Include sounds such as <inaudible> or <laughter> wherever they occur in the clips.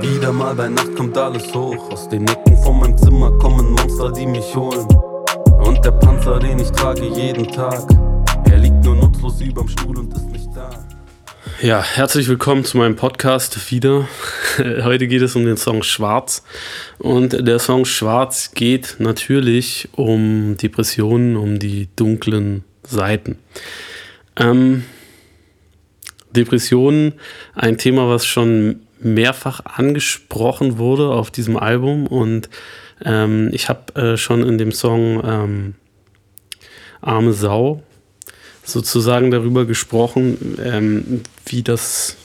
Wieder mal bei Nacht kommt alles hoch. Aus den Ecken von meinem Zimmer kommen Monster, die mich holen. Und der Panzer, den ich trage jeden Tag, er liegt nur nutzlos überm Stuhl und ist nicht da. Ja, herzlich willkommen zu meinem Podcast wieder. <laughs> Heute geht es um den Song Schwarz. Und der Song Schwarz geht natürlich um Depressionen, um die dunklen Seiten. Ähm, Depressionen, ein Thema, was schon mehrfach angesprochen wurde auf diesem Album. Und ähm, ich habe äh, schon in dem Song ähm, Arme Sau sozusagen darüber gesprochen, ähm, wie das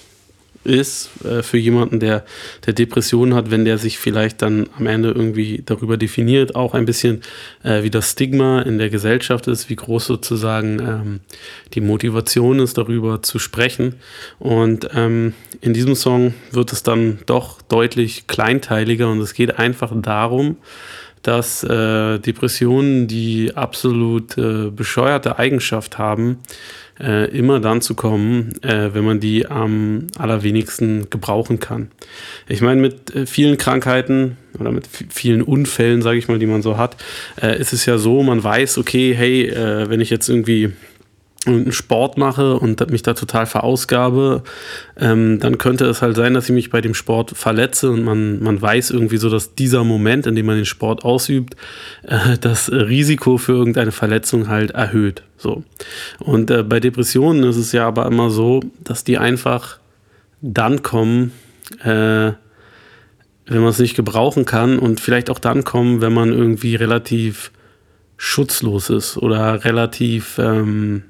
ist äh, für jemanden, der, der Depressionen hat, wenn der sich vielleicht dann am Ende irgendwie darüber definiert, auch ein bisschen äh, wie das Stigma in der Gesellschaft ist, wie groß sozusagen ähm, die Motivation ist, darüber zu sprechen. Und ähm, in diesem Song wird es dann doch deutlich kleinteiliger und es geht einfach darum, dass äh, Depressionen die absolut äh, bescheuerte Eigenschaft haben, äh, immer dann zu kommen, äh, wenn man die am allerwenigsten gebrauchen kann. Ich meine, mit äh, vielen Krankheiten oder mit vielen Unfällen, sage ich mal, die man so hat, äh, ist es ja so, man weiß, okay, hey, äh, wenn ich jetzt irgendwie einen Sport mache und mich da total verausgabe, ähm, dann könnte es halt sein, dass ich mich bei dem Sport verletze und man, man weiß irgendwie so, dass dieser Moment, in dem man den Sport ausübt, äh, das Risiko für irgendeine Verletzung halt erhöht. So. Und äh, bei Depressionen ist es ja aber immer so, dass die einfach dann kommen, äh, wenn man es nicht gebrauchen kann und vielleicht auch dann kommen, wenn man irgendwie relativ schutzlos ist oder relativ ähm,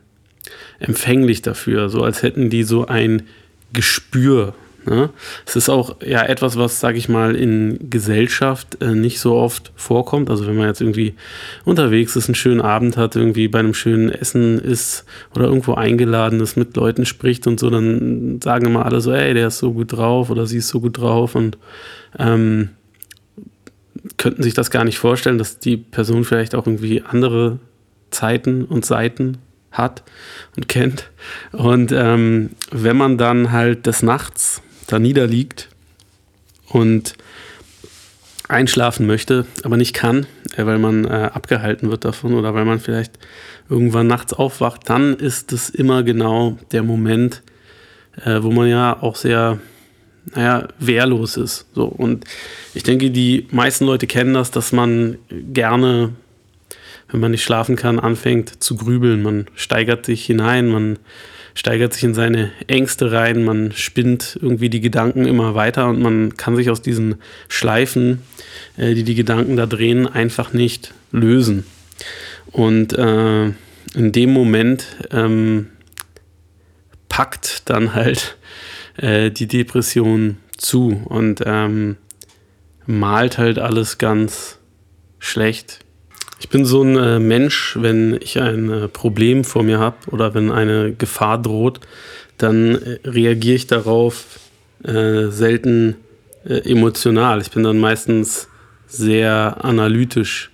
empfänglich dafür, so als hätten die so ein Gespür. Ne? Es ist auch ja etwas, was, sage ich mal, in Gesellschaft äh, nicht so oft vorkommt. Also wenn man jetzt irgendwie unterwegs ist, einen schönen Abend hat, irgendwie bei einem schönen Essen ist oder irgendwo eingeladen ist, mit Leuten spricht und so, dann sagen immer alle so, ey, der ist so gut drauf oder sie ist so gut drauf und ähm, könnten sich das gar nicht vorstellen, dass die Person vielleicht auch irgendwie andere Zeiten und Seiten hat und kennt. Und ähm, wenn man dann halt des Nachts da niederliegt und einschlafen möchte, aber nicht kann, äh, weil man äh, abgehalten wird davon oder weil man vielleicht irgendwann nachts aufwacht, dann ist es immer genau der Moment, äh, wo man ja auch sehr, naja, wehrlos ist. So. Und ich denke, die meisten Leute kennen das, dass man gerne wenn man nicht schlafen kann, anfängt zu grübeln. Man steigert sich hinein, man steigert sich in seine Ängste rein, man spinnt irgendwie die Gedanken immer weiter und man kann sich aus diesen Schleifen, äh, die die Gedanken da drehen, einfach nicht lösen. Und äh, in dem Moment ähm, packt dann halt äh, die Depression zu und ähm, malt halt alles ganz schlecht ich bin so ein äh, Mensch, wenn ich ein äh, Problem vor mir habe oder wenn eine Gefahr droht, dann äh, reagiere ich darauf äh, selten äh, emotional. Ich bin dann meistens sehr analytisch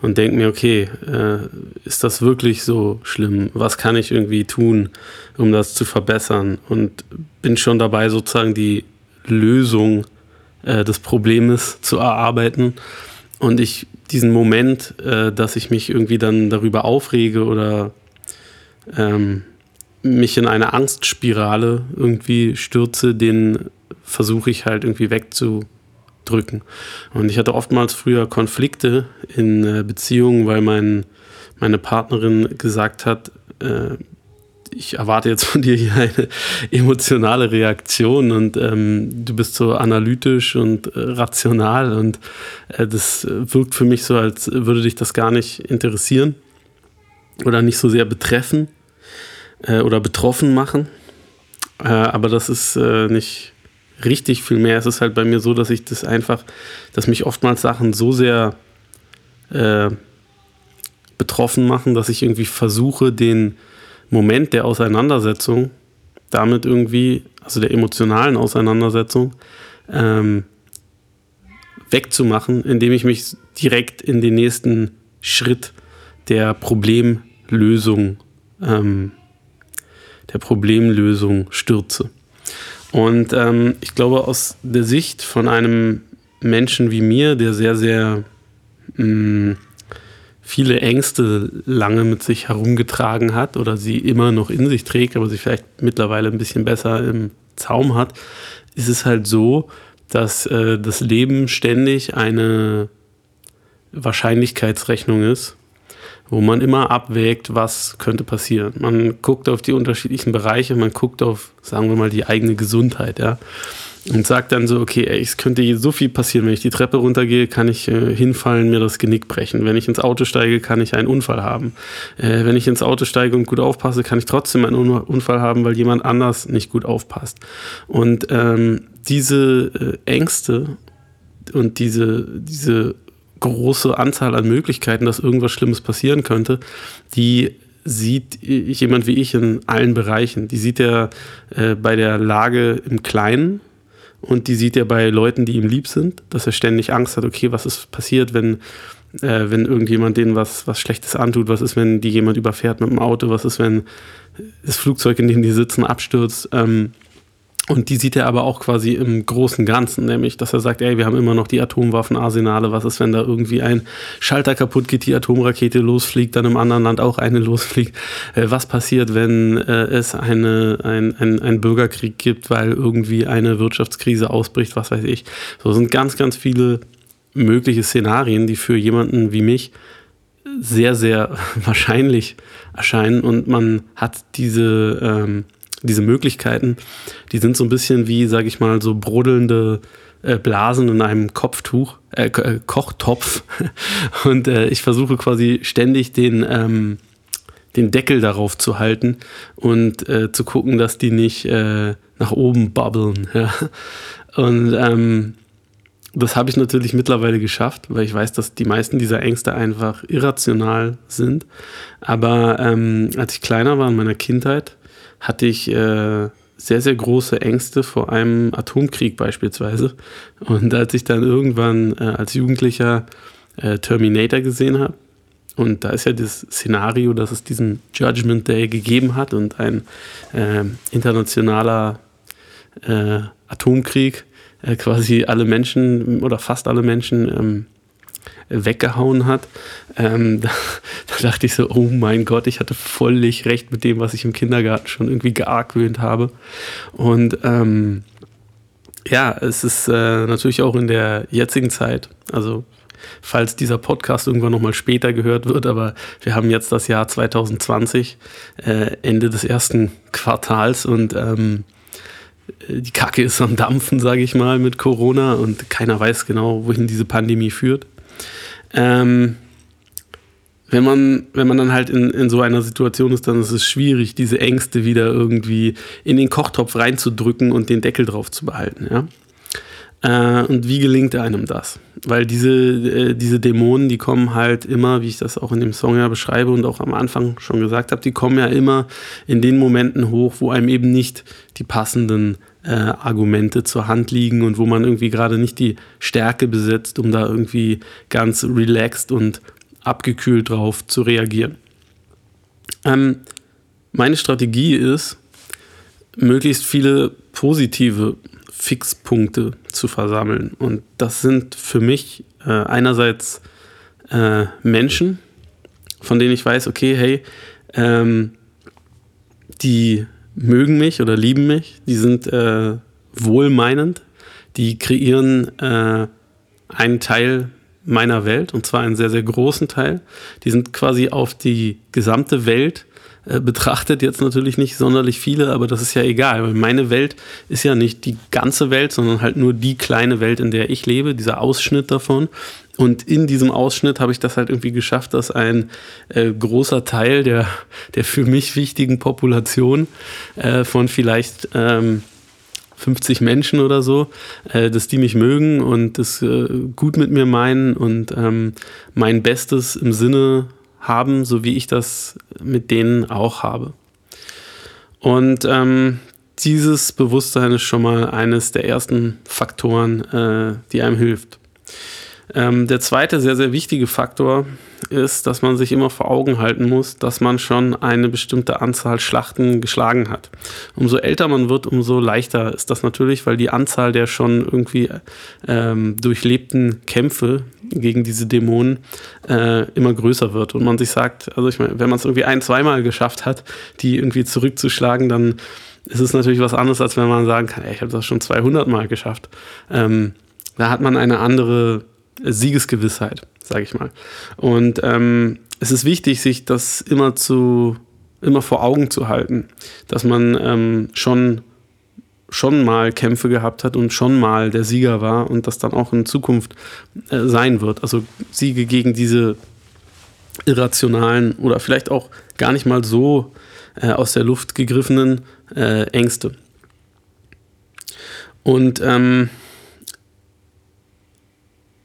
und denke mir, okay, äh, ist das wirklich so schlimm? Was kann ich irgendwie tun, um das zu verbessern? Und bin schon dabei, sozusagen die Lösung des Problems zu erarbeiten. Und ich diesen Moment, äh, dass ich mich irgendwie dann darüber aufrege oder ähm, mich in eine Angstspirale irgendwie stürze, den versuche ich halt irgendwie wegzudrücken. Und ich hatte oftmals früher Konflikte in äh, Beziehungen, weil mein, meine Partnerin gesagt hat, äh, ich erwarte jetzt von dir hier eine emotionale Reaktion und ähm, du bist so analytisch und äh, rational und äh, das wirkt für mich so, als würde dich das gar nicht interessieren oder nicht so sehr betreffen äh, oder betroffen machen. Äh, aber das ist äh, nicht richtig, vielmehr es ist halt bei mir so, dass ich das einfach, dass mich oftmals Sachen so sehr äh, betroffen machen, dass ich irgendwie versuche, den Moment der Auseinandersetzung damit irgendwie, also der emotionalen Auseinandersetzung, ähm, wegzumachen, indem ich mich direkt in den nächsten Schritt der Problemlösung, ähm, der Problemlösung stürze. Und ähm, ich glaube, aus der Sicht von einem Menschen wie mir, der sehr, sehr mh, mm, viele Ängste lange mit sich herumgetragen hat oder sie immer noch in sich trägt, aber sie vielleicht mittlerweile ein bisschen besser im Zaum hat, ist es halt so, dass äh, das Leben ständig eine Wahrscheinlichkeitsrechnung ist, wo man immer abwägt, was könnte passieren. Man guckt auf die unterschiedlichen Bereiche, man guckt auf, sagen wir mal, die eigene Gesundheit, ja und sagt dann so, okay, ey, es könnte so viel passieren. Wenn ich die Treppe runtergehe, kann ich äh, hinfallen, mir das Genick brechen. Wenn ich ins Auto steige, kann ich einen Unfall haben. Äh, wenn ich ins Auto steige und gut aufpasse, kann ich trotzdem einen Unfall haben, weil jemand anders nicht gut aufpasst. Und ähm, diese äh, Ängste und diese, diese große Anzahl an Möglichkeiten, dass irgendwas Schlimmes passieren könnte, die sieht jemand wie ich in allen Bereichen. Die sieht er äh, bei der Lage im Kleinen, und die sieht er bei Leuten, die ihm lieb sind, dass er ständig Angst hat, okay, was ist passiert, wenn, äh, wenn irgendjemand denen was, was Schlechtes antut, was ist, wenn die jemand überfährt mit dem Auto, was ist, wenn das Flugzeug, in dem die sitzen, abstürzt. Ähm, und die sieht er aber auch quasi im großen Ganzen, nämlich, dass er sagt, ey, wir haben immer noch die Atomwaffenarsenale. Was ist, wenn da irgendwie ein Schalter kaputt geht, die Atomrakete losfliegt, dann im anderen Land auch eine <laughs> losfliegt? Äh, was passiert, wenn äh, es eine, ein, ein, ein Bürgerkrieg gibt, weil irgendwie eine Wirtschaftskrise ausbricht, was weiß ich. So sind ganz, ganz viele mögliche Szenarien, die für jemanden wie mich sehr, sehr <laughs> wahrscheinlich erscheinen und man hat diese, ähm, diese Möglichkeiten, die sind so ein bisschen wie, sag ich mal, so brodelnde äh, Blasen in einem Kopftuch, äh, äh Kochtopf. <laughs> Und äh, ich versuche quasi ständig den, ähm, den Deckel darauf zu halten und äh, zu gucken, dass die nicht äh, nach oben bubbeln. <laughs> Ja. Und ähm, das habe ich natürlich mittlerweile geschafft, weil ich weiß, dass die meisten dieser Ängste einfach irrational sind. Aber ähm, als ich kleiner war in meiner Kindheit, hatte ich äh, sehr, sehr große Ängste vor einem Atomkrieg beispielsweise. Und als ich dann irgendwann äh, als Jugendlicher äh, Terminator gesehen habe, und da ist ja das Szenario, dass es diesen Judgment Day gegeben hat und ein äh, internationaler äh, Atomkrieg äh, quasi alle Menschen oder fast alle Menschen ähm, weggehauen hat, ähm, <laughs> da, da, dachte ich so, oh mein Gott, ich hatte völlig recht mit dem, was ich im Kindergarten schon irgendwie geargwöhnt habe. Und ähm, ja, es ist äh, natürlich auch in der jetzigen Zeit, also falls dieser Podcast irgendwann nochmal später gehört wird, aber wir haben jetzt das Jahr 2020, äh, Ende des ersten Quartals und ähm, die Kacke ist am Dampfen, sage ich mal, mit Corona und keiner weiß genau, wohin diese Pandemie führt. Ähm, wenn man, wenn man dann halt in, in so einer Situation ist, dann ist es schwierig, diese Ängste wieder irgendwie in den Kochtopf reinzudrücken und den Deckel drauf zu behalten, ja. Äh, und wie gelingt einem das? Weil diese, äh, diese Dämonen, die kommen halt immer, wie ich das auch in dem Song ja beschreibe und auch am Anfang schon gesagt habe, die kommen ja immer in den Momenten hoch, wo einem eben nicht die passenden äh, Argumente zur Hand liegen und wo man irgendwie gerade nicht die Stärke besitzt, um da irgendwie ganz relaxed und abgekühlt drauf zu reagieren. Ähm, meine Strategie ist, möglichst viele positive Fixpunkte zu versammeln. Und das sind für mich äh, einerseits äh, Menschen, von denen ich weiß, okay, hey, ähm, die mögen mich oder lieben mich, die sind äh, wohlmeinend, die kreieren äh, einen Teil meiner Welt und zwar einen sehr, sehr großen Teil. Die sind quasi auf die gesamte Welt äh, betrachtet, jetzt natürlich nicht sonderlich viele, aber das ist ja egal, weil meine Welt ist ja nicht die ganze Welt, sondern halt nur die kleine Welt, in der ich lebe, dieser Ausschnitt davon. Und in diesem Ausschnitt habe ich das halt irgendwie geschafft, dass ein äh, großer Teil der, der für mich wichtigen Population äh, von vielleicht ähm, 50 Menschen oder so, äh, dass die mich mögen und das äh, gut mit mir meinen und ähm, mein Bestes im Sinne haben, so wie ich das mit denen auch habe. Und ähm, dieses Bewusstsein ist schon mal eines der ersten Faktoren, äh, die einem hilft. Ähm, der zweite sehr, sehr wichtige Faktor ist, dass man sich immer vor Augen halten muss, dass man schon eine bestimmte Anzahl Schlachten geschlagen hat. Umso älter man wird, umso leichter ist das natürlich, weil die Anzahl der schon irgendwie ähm, durchlebten Kämpfe gegen diese Dämonen äh, immer größer wird. Und man sich sagt, also ich meine, wenn man es irgendwie ein, zweimal geschafft hat, die irgendwie zurückzuschlagen, dann ist es natürlich was anderes, als wenn man sagen kann, ey, ich habe das schon 200 Mal geschafft. Ähm, da hat man eine andere Siegesgewissheit, sage ich mal. Und ähm, es ist wichtig, sich das immer zu immer vor Augen zu halten, dass man ähm, schon schon mal Kämpfe gehabt hat und schon mal der Sieger war und das dann auch in Zukunft äh, sein wird. Also Siege gegen diese irrationalen oder vielleicht auch gar nicht mal so äh, aus der Luft gegriffenen äh, Ängste. Und ähm,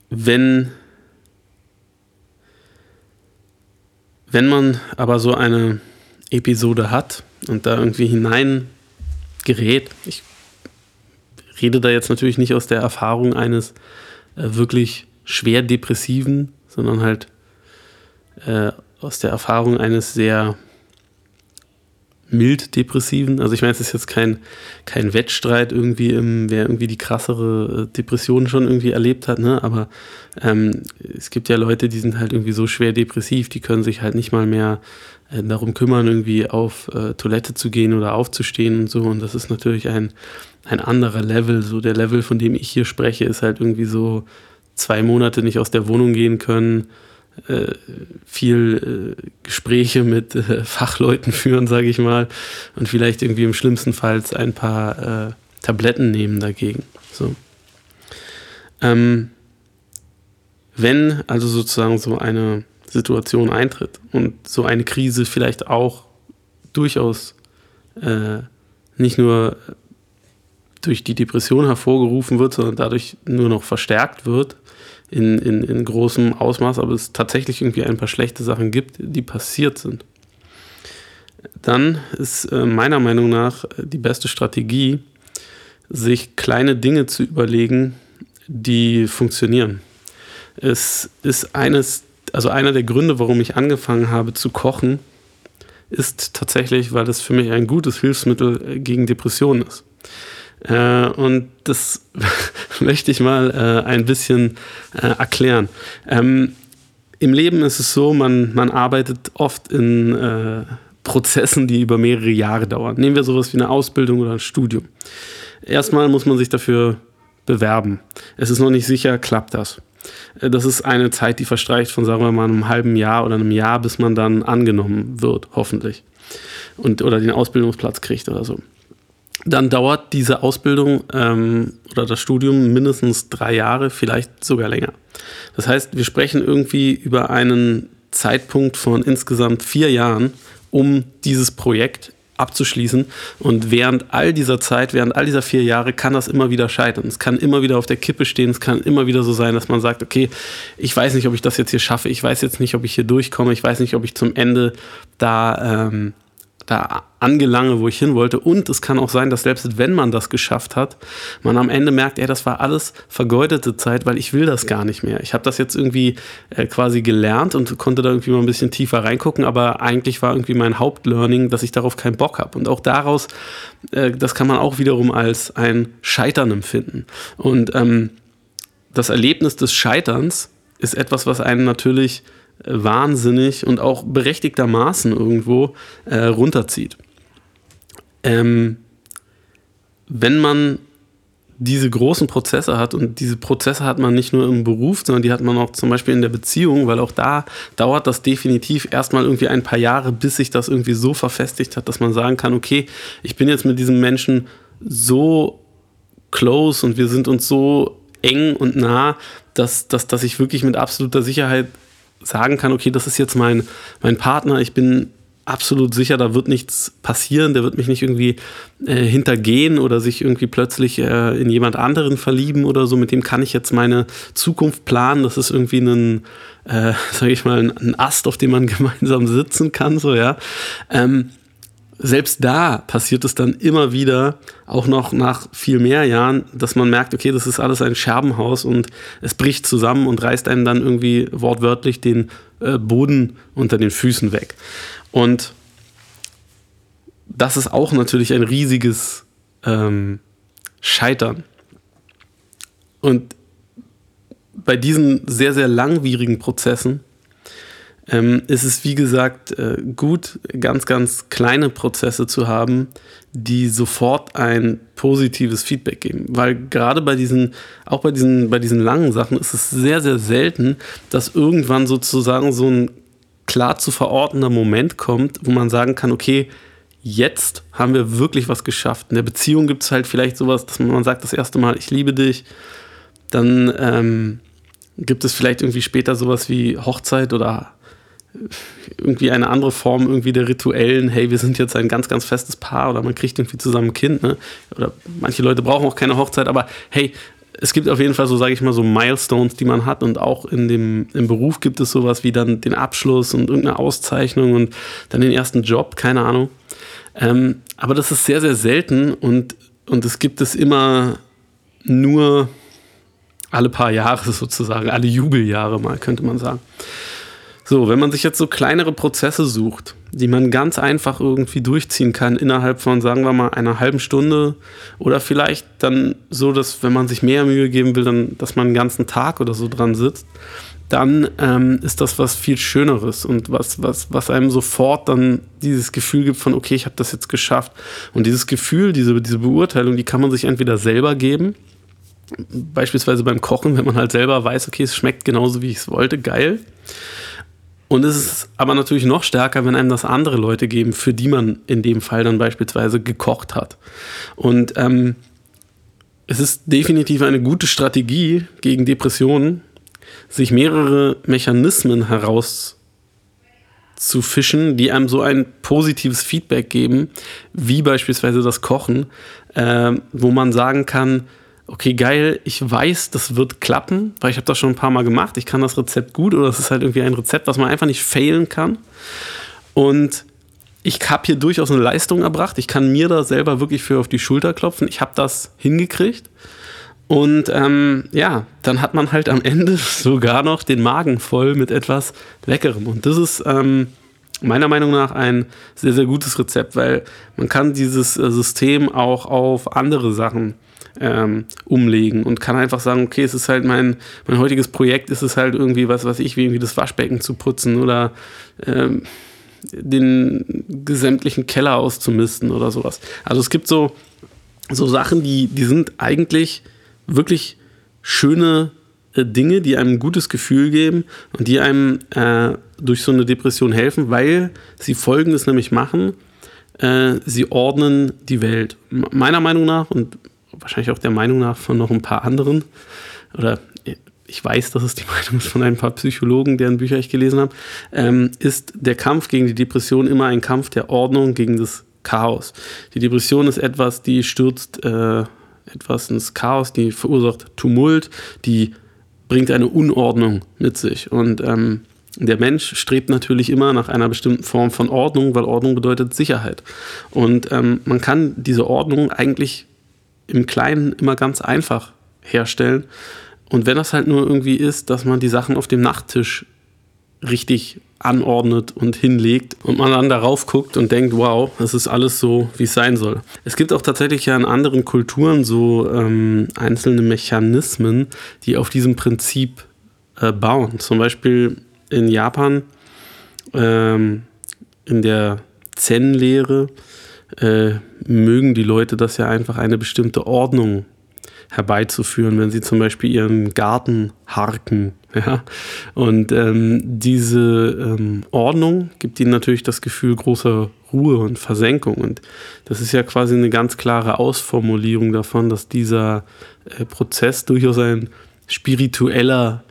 wenn, wenn man aber so eine Episode hat und da irgendwie hinein gerät, ich rede da jetzt natürlich nicht aus der Erfahrung eines äh, wirklich schwer depressiven, sondern halt äh, aus der Erfahrung eines sehr mild depressiven. Also ich meine, es ist jetzt kein, kein Wettstreit irgendwie, im, wer irgendwie die krassere äh, Depression schon irgendwie erlebt hat, ne? Aber ähm, es gibt ja Leute, die sind halt irgendwie so schwer depressiv, die können sich halt nicht mal mehr äh, darum kümmern, irgendwie auf äh, Toilette zu gehen oder aufzustehen und so. Und das ist natürlich ein, ein anderer Level. So der Level, von dem ich hier spreche, ist halt irgendwie so zwei Monate nicht aus der Wohnung gehen können viel äh, Gespräche mit äh, <laughs> Fachleuten führen, sage ich mal, und vielleicht irgendwie im schlimmsten Fall ein paar äh, Tabletten nehmen dagegen. So. Ähm, wenn also sozusagen so eine Situation eintritt und so eine Krise vielleicht auch durchaus äh, nicht nur durch die Depression hervorgerufen wird, sondern dadurch nur noch verstärkt wird, in, in, in großem Ausmaß, aber es tatsächlich irgendwie ein paar schlechte Sachen gibt, die passiert sind. Dann ist äh, meiner Meinung nach die beste Strategie, sich kleine Dinge zu überlegen, die funktionieren. Es ist eines, also einer der Gründe, warum ich angefangen habe zu kochen, ist tatsächlich, weil es für mich ein gutes Hilfsmittel gegen Depressionen ist. Äh, und das <laughs> möchte ich mal äh, ein bisschen äh, erklären. Ähm, Im Leben ist es so, man, man arbeitet oft in äh, Prozessen, die über mehrere Jahre dauern. Nehmen wir sowas wie eine Ausbildung oder ein Studium. Erstmal muss man sich dafür bewerben. Es ist noch nicht sicher, klappt das. Äh, das ist eine Zeit, die verstreicht von, sagen wir mal, einem halben Jahr oder einem Jahr, bis man dann angenommen wird, hoffentlich. Und, oder den Ausbildungsplatz kriegt oder so dann dauert diese Ausbildung ähm, oder das Studium mindestens drei Jahre, vielleicht sogar länger. Das heißt, wir sprechen irgendwie über einen Zeitpunkt von insgesamt vier Jahren, um dieses Projekt abzuschließen. Und während all dieser Zeit, während all dieser vier Jahre, kann das immer wieder scheitern. Es kann immer wieder auf der Kippe stehen. Es kann immer wieder so sein, dass man sagt, okay, ich weiß nicht, ob ich das jetzt hier schaffe. Ich weiß jetzt nicht, ob ich hier durchkomme. Ich weiß nicht, ob ich zum Ende da ähm, da angelange, wo ich hin wollte. Und es kann auch sein, dass selbst wenn man das geschafft hat, man am Ende merkt, ey, das war alles vergeudete Zeit, weil ich will das gar nicht mehr. Ich habe das jetzt irgendwie äh, quasi gelernt und konnte da irgendwie mal ein bisschen tiefer reingucken, aber eigentlich war irgendwie mein Hauptlearning, dass ich darauf keinen Bock habe. Und auch daraus, äh, das kann man auch wiederum als ein Scheitern empfinden. Und ähm, das Erlebnis des Scheiterns ist etwas, was einen natürlich wahnsinnig und auch berechtigtermaßen irgendwo äh, runterzieht. Ähm, wenn man diese großen Prozesse hat und diese Prozesse hat man nicht nur im Beruf, sondern die hat man auch zum Beispiel in der Beziehung, weil auch da dauert das definitiv erstmal irgendwie ein paar Jahre, bis sich das irgendwie so verfestigt hat, dass man sagen kann, okay, ich bin jetzt mit diesem Menschen so close und wir sind uns so eng und nah, dass, dass, dass ich wirklich mit absoluter Sicherheit sagen kann, okay, das ist jetzt mein, mein Partner, ich bin absolut sicher, da wird nichts passieren, der wird mich nicht irgendwie äh, hintergehen oder sich irgendwie plötzlich äh, in jemand anderen verlieben oder so, mit dem kann ich jetzt meine Zukunft planen, das ist irgendwie ein, äh, <laughs> sage ich mal, ein, Ast, auf dem man <laughs> gemeinsam sitzen kann, so, ja. Ähm, selbst da passiert es dann immer wieder, auch noch nach viel mehr Jahren, dass man merkt, okay, das ist alles ein Scherbenhaus und es bricht zusammen und reißt einem dann irgendwie wortwörtlich den äh, Boden unter den Füßen weg. Und das ist auch natürlich ein riesiges ähm, Scheitern. Und bei diesen sehr, sehr langwierigen Prozessen ähm, ist es, wie gesagt, äh, gut, ganz, ganz kleine Prozesse zu haben, die sofort ein positives Feedback geben. Weil gerade bei diesen, auch bei diesen, bei diesen langen Sachen ist es sehr, sehr selten, dass irgendwann sozusagen so ein klar zu verortender Moment kommt, wo man sagen kann, okay, jetzt haben wir wirklich was geschafft. In der Beziehung gibt es halt vielleicht sowas, dass man sagt das erste Mal, ich liebe dich. Dann ähm, gibt es vielleicht irgendwie später sowas wie Hochzeit oder irgendwie eine andere Form irgendwie der rituellen, hey, wir sind jetzt ein ganz, ganz festes Paar oder man kriegt irgendwie zusammen ein Kind, ne? Oder manche Leute brauchen auch keine Hochzeit, aber hey, es gibt auf jeden Fall so, sage ich mal, so Milestones, die man hat und auch in dem im Beruf gibt es sowas wie dann den Abschluss und irgendeine Auszeichnung und dann den ersten Job, keine Ahnung. Ähm, aber das ist sehr, sehr selten und, und es gibt es immer nur alle paar Jahre sozusagen, alle Jubeljahre mal, könnte man sagen. So, wenn man sich jetzt so kleinere Prozesse sucht, die man ganz einfach irgendwie durchziehen kann innerhalb von, sagen wir mal, einer halben Stunde oder vielleicht dann so, dass wenn man sich mehr Mühe geben will, dann, dass man einen ganzen Tag oder so dran sitzt, dann ähm, ist das was viel Schöneres und was, was, was einem sofort dann dieses Gefühl gibt von, okay, ich habe das jetzt geschafft. Und dieses Gefühl, diese, diese Beurteilung, die kann man sich entweder selber geben, beispielsweise beim Kochen, wenn man halt selber weiß, okay, es schmeckt genauso, wie ich es wollte, geil. Und es ist aber natürlich noch stärker, wenn einem das andere Leute geben, für die man in dem Fall dann beispielsweise gekocht hat. Und ähm, es ist definitiv eine gute Strategie gegen Depressionen, sich mehrere Mechanismen herauszufischen, die einem so ein positives Feedback geben, wie beispielsweise das Kochen, äh, wo man sagen kann, okay, geil, ich weiß, das wird klappen, weil ich habe das schon ein paar Mal gemacht, ich kann das Rezept gut oder es ist halt irgendwie ein Rezept, was man einfach nicht failen kann. Und ich habe hier durchaus eine Leistung erbracht, ich kann mir da selber wirklich für auf die Schulter klopfen, ich habe das hingekriegt. Und ähm, ja, dann hat man halt am Ende <laughs> sogar noch den Magen voll mit etwas Leckerem. Und das ist ähm, meiner Meinung nach ein sehr, sehr gutes Rezept, weil man kann dieses äh, System auch auf andere Sachen ähm, umlegen und kann einfach sagen, okay, es ist halt mein, mein heutiges Projekt, ist es halt irgendwie was, was ich, wie irgendwie das Waschbecken zu putzen oder ähm, den gesämtlichen Keller auszumisten oder sowas. Also es gibt so, so Sachen, die, die sind eigentlich wirklich schöne äh, Dinge, die einem ein gutes Gefühl geben und die einem äh, durch so eine Depression helfen, weil sie Folgendes nämlich machen. Äh, sie ordnen die Welt. Meiner Meinung nach und wahrscheinlich auch der Meinung nach von noch ein paar anderen, oder ich weiß, dass es die <laughs> Meinung ist von ein paar Psychologen, deren Bücher ich gelesen habe, ähm, ist der Kampf gegen die Depression immer ein Kampf der Ordnung gegen das Chaos. Die Depression ist etwas, die stürzt äh, etwas ins Chaos, die verursacht Tumult, die bringt eine Unordnung mit sich. Und ähm, der Mensch strebt natürlich immer nach einer bestimmten Form von Ordnung, weil Ordnung bedeutet Sicherheit. Und ähm, man kann diese Ordnung eigentlich im Kleinen immer ganz einfach herstellen. Und wenn das halt nur irgendwie ist, dass man die Sachen auf dem Nachttisch richtig anordnet und hinlegt und man dann darauf guckt und denkt, wow, es ist alles so, wie es sein soll. Es gibt auch tatsächlich ja in anderen Kulturen so ähm, einzelne Mechanismen, die auf diesem Prinzip äh, bauen. Zum Beispiel in Japan, ähm, in der Zen-Lehre, äh, mögen die Leute das ja einfach eine bestimmte Ordnung herbeizuführen, wenn sie zum Beispiel ihren Garten harken. <laughs> Ja? Und ähm, diese ähm, Ordnung gibt ihnen natürlich das Gefühl großer Ruhe und Versenkung. Und das ist ja quasi eine ganz klare Ausformulierung davon, dass dieser äh, Prozess durchaus ein spiritueller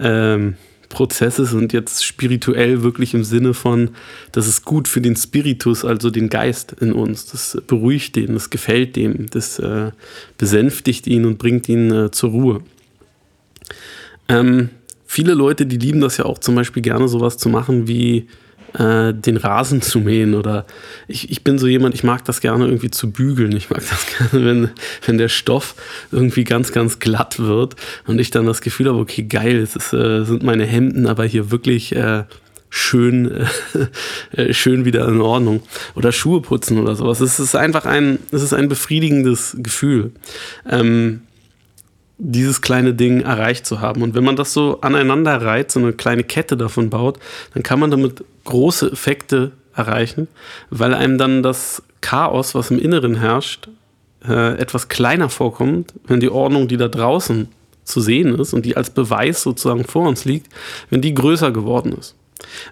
ähm, Prozesses und jetzt spirituell wirklich im Sinne von, das ist gut für den Spiritus, also den Geist in uns. Das beruhigt den, das gefällt dem, das äh, besänftigt ihn und bringt ihn äh, zur Ruhe. Ähm, viele Leute, die lieben das ja auch zum Beispiel gerne sowas zu machen wie äh, den Rasen zu mähen oder ich, ich bin so jemand, ich mag das gerne irgendwie zu bügeln. Ich mag das <laughs> gerne, wenn, wenn der Stoff irgendwie ganz, ganz glatt wird und ich dann das Gefühl habe, okay, geil, es ist, äh, sind meine Hemden aber hier wirklich äh, schön, <laughs> äh, schön wieder in Ordnung. Oder Schuhe putzen oder sowas. Es ist einfach ein, es ist ein befriedigendes Gefühl. Ähm, dieses kleine Ding erreicht zu haben. Und wenn man das so aneinander reiht, so eine kleine Kette davon baut, dann kann man damit große Effekte erreichen, weil einem dann das Chaos, was im Inneren herrscht, äh, etwas kleiner vorkommt, wenn die Ordnung, die da draußen zu sehen ist und die als Beweis sozusagen vor uns liegt, wenn die größer geworden ist.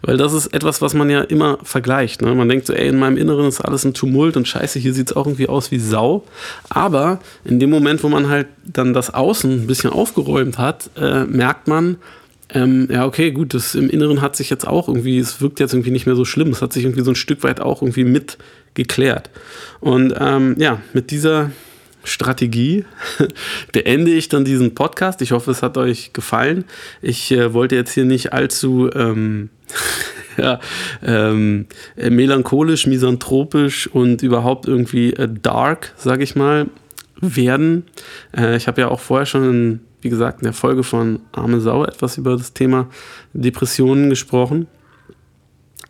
Weil das ist etwas, was man ja immer vergleicht. Ne? Man denkt so, ey, in meinem Inneren ist alles ein Tumult und scheiße, hier sieht es auch irgendwie aus wie Sau. Aber in dem Moment, wo man halt dann das Außen ein bisschen aufgeräumt hat, äh, merkt man, ähm, ja, okay, gut, das im Inneren hat sich jetzt auch irgendwie, es wirkt jetzt irgendwie nicht mehr so schlimm. Es hat sich irgendwie so ein Stück weit auch irgendwie mit geklärt. Und ähm, ja, mit dieser Strategie <laughs> beende ich dann diesen Podcast. Ich hoffe, es hat euch gefallen. Ich äh, wollte jetzt hier nicht allzu ähm, <laughs> ja, ähm, äh, melancholisch, misanthropisch und überhaupt irgendwie äh, dark, sage ich mal, werden. Äh, ich habe ja auch vorher schon, in, wie gesagt, in der Folge von Arme Sau etwas über das Thema Depressionen gesprochen.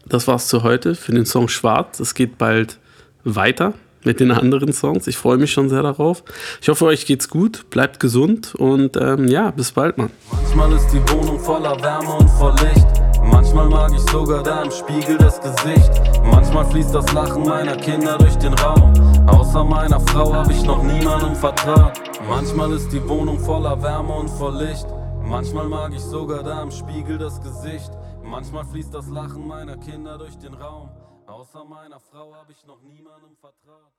Das war's zu heute für den Song Schwarz. Es geht bald weiter mit den anderen Songs. Ich freue mich schon sehr darauf. Ich hoffe, euch geht's gut, bleibt gesund und ähm, ja, bis bald, Mann. Manchmal ist die Wohnung voller Wärme und voll Licht. Manchmal mag ich sogar da im Spiegel das Gesicht. Manchmal fließt das Lachen meiner Kinder durch den Raum. Außer meiner Frau habe ich noch niemandem vertraut. Manchmal ist die Wohnung voller Wärme und voll Licht. Manchmal mag ich sogar da im Spiegel das Gesicht. Manchmal fließt das Lachen meiner Kinder durch den Raum. Außer meiner Frau habe ich noch niemandem vertraut.